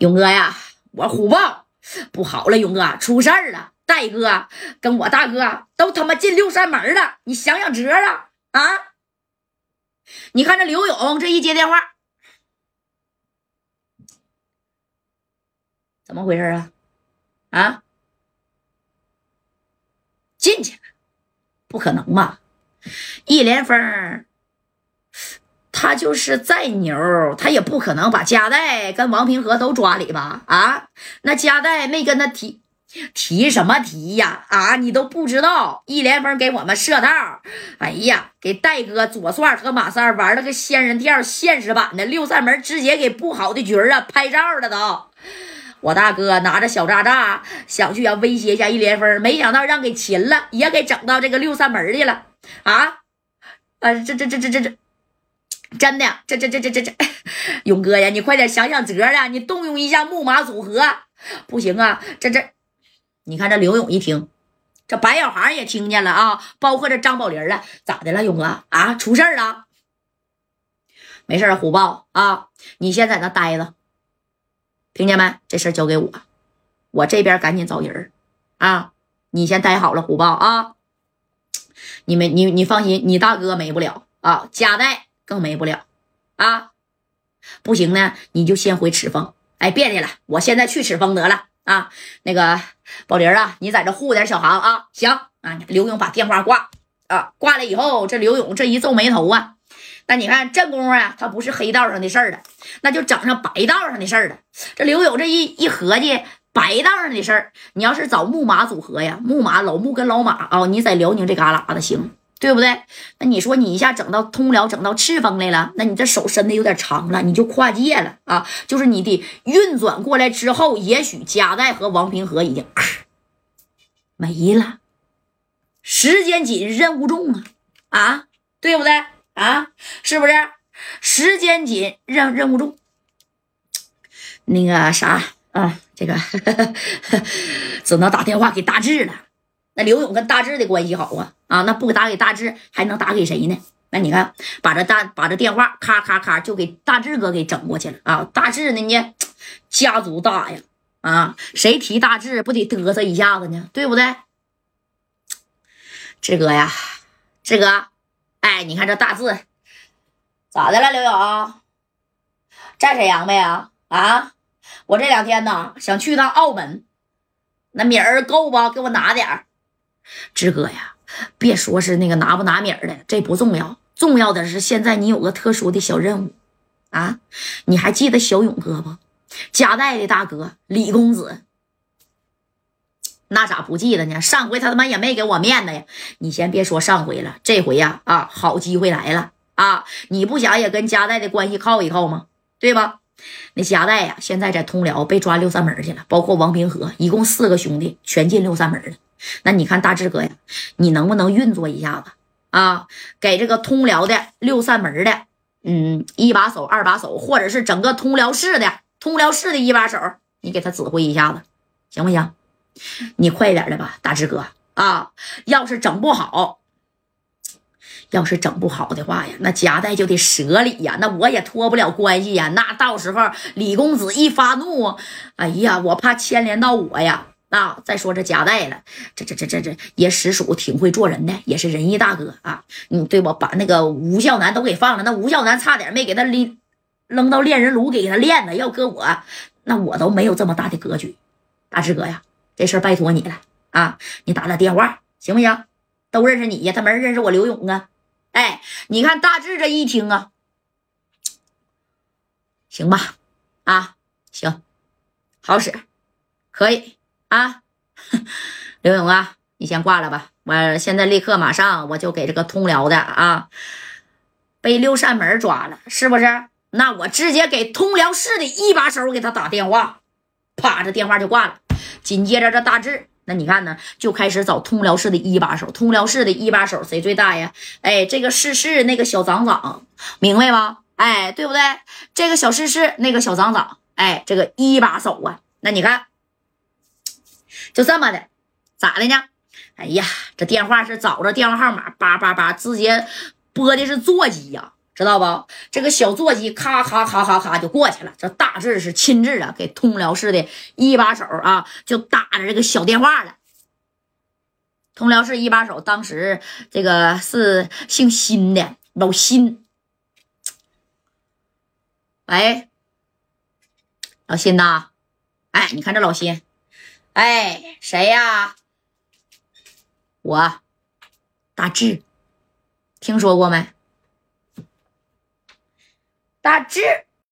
勇哥呀，我虎豹不好了，勇哥出事儿了，戴哥跟我大哥都他妈进六扇门了，你想想辙啊啊！你看这刘勇这一接电话，怎么回事啊？啊，进去？不可能吧？一连峰。他就是再牛，他也不可能把加代跟王平和都抓里吧？啊，那加代没跟他提提什么提呀？啊，你都不知道，一连峰给我们设套，哎呀，给戴哥左帅和马三玩了个仙人跳，现实版的六扇门，直接给布好的局啊，拍照了都。我大哥拿着小渣渣想去啊威胁一下一连峰，没想到让给擒了，也给整到这个六扇门去了。啊，啊，这这这这这这。真的，这这这这这这，勇哥呀，你快点想想辙啊！你动用一下木马组合，不行啊！这这，你看这刘勇一听，这白小航也听见了啊，包括这张宝林了，咋的了，勇哥啊？出事了？没事虎豹啊，你先在那待着，听见没？这事交给我，我这边赶紧找人啊！你先待好了，虎豹啊！你没你你放心，你大哥没不了啊，加代。更没不了啊！不行呢，你就先回赤峰。哎，别提了，我现在去赤峰得了啊！那个宝林啊，你在这护点小航啊。行啊，刘勇把电话挂啊，挂了以后，这刘勇这一皱眉头啊，那你看这功夫啊，他不是黑道上的事儿了，那就整上白道上的事儿了。这刘勇这一一合计，白道上的事儿，你要是找木马组合呀，木马老木跟老马啊，你在辽宁这旮旯子行。对不对？那你说你一下整到通辽，整到赤峰来了，那你这手伸的有点长了，你就跨界了啊！就是你的运转过来之后，也许加代和王平和已经没了。时间紧，任务重啊！啊，对不对啊？是不是？时间紧，任任务重。那个啥啊，这个 只能打电话给大志了。那刘勇跟大志的关系好啊啊，那不打给大志，还能打给谁呢？那你看，把这大把这电话咔咔咔就给大志哥给整过去了啊！大志呢，你家族大呀啊，谁提大志不得嘚瑟一下子呢？对不对？志哥呀，志哥，哎，你看这大志咋的了？刘勇在沈阳没啊？啊，我这两天呢想去趟澳门，那米儿够不？给我拿点儿。志哥呀，别说是那个拿不拿米儿的，这不重要，重要的是现在你有个特殊的小任务啊！你还记得小勇哥不？加代的大哥李公子，那咋不记得呢？上回他他妈也没给我面子呀！你先别说上回了，这回呀啊，好机会来了啊！你不想也跟加代的关系靠一靠吗？对吧？那加代呀，现在在通辽被抓六扇门去了，包括王平和，一共四个兄弟全进六扇门了。那你看大志哥呀，你能不能运作一下子啊？给这个通辽的六扇门的，嗯，一把手、二把手，或者是整个通辽市的通辽市的一把手，你给他指挥一下子，行不行？你快点的吧，大志哥啊！要是整不好，要是整不好的话呀，那夹带就得折礼呀，那我也脱不了关系呀。那到时候李公子一发怒，哎呀，我怕牵连到我呀。啊，再说这夹带了，这这这这这也实属挺会做人的，也是仁义大哥啊。嗯，对吧？把那个吴孝南都给放了，那吴孝南差点没给他拎扔到炼人炉给他炼了。要搁我，那我都没有这么大的格局。大志哥呀，这事拜托你了啊！你打打电话行不行？都认识你呀，他没人认识我刘勇啊。哎，你看大志这一听啊，行吧？啊，行，好使，可以。啊，刘勇啊，你先挂了吧。我现在立刻马上我就给这个通辽的啊，被六扇门抓了，是不是？那我直接给通辽市的一把手给他打电话，啪，这电话就挂了。紧接着这大志，那你看呢，就开始找通辽市的一把手。通辽市的一把手谁最大呀？哎，这个市市那个小长长，明白吧？哎，对不对？这个小市市那个小长长，哎，这个一把手啊，那你看。就这么的，咋的呢？哎呀，这电话是找着电话号码，叭叭叭，直接拨的是座机呀，知道不？这个小座机咔咔咔咔咔就过去了。这大志是亲自啊，给通辽市的一把手啊，就打着这个小电话了。通辽市一把手当时这个是姓辛的老辛。喂，老辛呐，哎，你看这老辛，哎，谁呀？我，大志，听说过没？大志。